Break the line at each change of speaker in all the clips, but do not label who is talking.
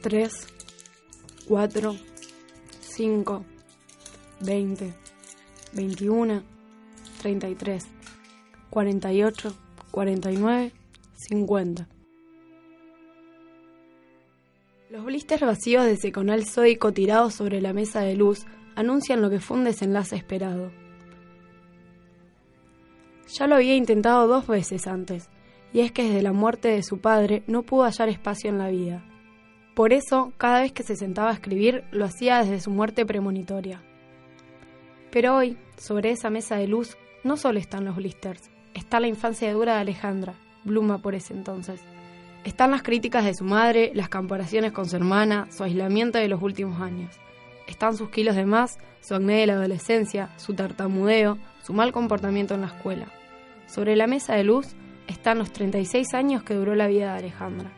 Tres, cuatro, cinco, veinte, veintiuno, treinta y tres, cuarenta y ocho, cuarenta y nueve, cincuenta. Los blisters vacíos de seconal sódico tirados sobre la mesa de luz anuncian lo que fue un desenlace esperado. Ya lo había intentado dos veces antes, y es que desde la muerte de su padre no pudo hallar espacio en la vida. Por eso, cada vez que se sentaba a escribir, lo hacía desde su muerte premonitoria. Pero hoy, sobre esa mesa de luz, no solo están los blisters, está la infancia dura de Alejandra, Bluma por ese entonces. Están las críticas de su madre, las comparaciones con su hermana, su aislamiento de los últimos años. Están sus kilos de más, su acné de la adolescencia, su tartamudeo, su mal comportamiento en la escuela. Sobre la mesa de luz están los 36 años que duró la vida de Alejandra.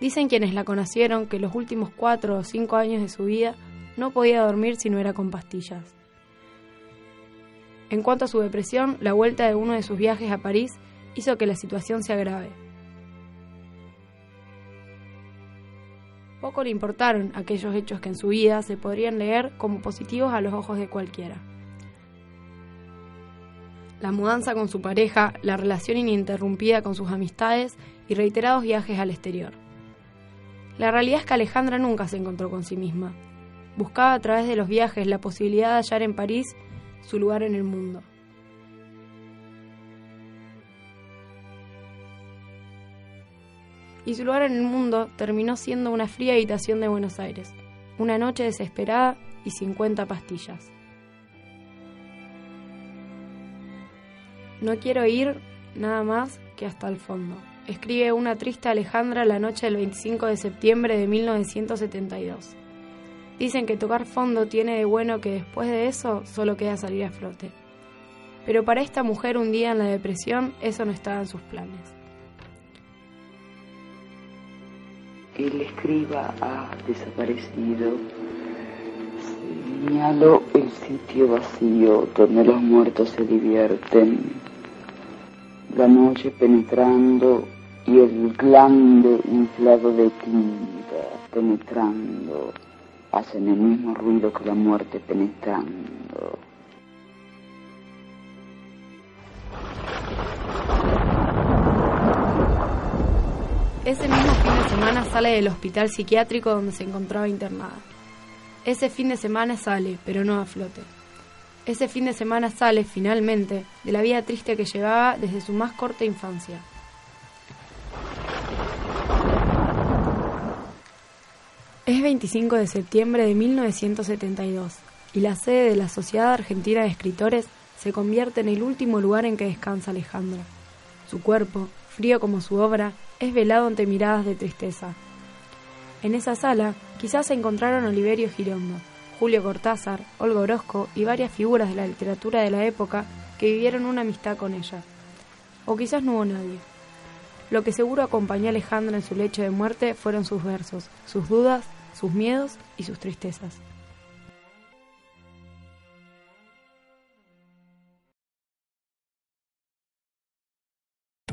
Dicen quienes la conocieron que los últimos cuatro o cinco años de su vida no podía dormir si no era con pastillas. En cuanto a su depresión, la vuelta de uno de sus viajes a París hizo que la situación se agrave. Poco le importaron aquellos hechos que en su vida se podrían leer como positivos a los ojos de cualquiera. La mudanza con su pareja, la relación ininterrumpida con sus amistades y reiterados viajes al exterior. La realidad es que Alejandra nunca se encontró con sí misma. Buscaba a través de los viajes la posibilidad de hallar en París su lugar en el mundo. Y su lugar en el mundo terminó siendo una fría habitación de Buenos Aires, una noche desesperada y 50 pastillas. No quiero ir nada más que hasta el fondo escribe una triste Alejandra la noche del 25 de septiembre de 1972. Dicen que tocar fondo tiene de bueno que después de eso solo queda salir a flote. Pero para esta mujer un día en la depresión eso no estaba en sus planes.
El escriba ha desaparecido. Señalo el sitio vacío donde los muertos se divierten. La noche penetrando y el glande inflado de tinta penetrando hacen el mismo ruido que la muerte penetrando.
Ese mismo fin de semana sale del hospital psiquiátrico donde se encontraba internada. Ese fin de semana sale, pero no a flote. Ese fin de semana sale, finalmente, de la vida triste que llevaba desde su más corta infancia. Es 25 de septiembre de 1972 y la sede de la Sociedad Argentina de Escritores se convierte en el último lugar en que descansa Alejandra. Su cuerpo, frío como su obra, es velado ante miradas de tristeza. En esa sala quizás se encontraron Oliverio Girondo, Julio Cortázar, Olga Orozco y varias figuras de la literatura de la época que vivieron una amistad con ella. O quizás no hubo nadie. Lo que seguro acompañó a Alejandra en su lecho de muerte fueron sus versos, sus dudas, sus miedos y sus tristezas.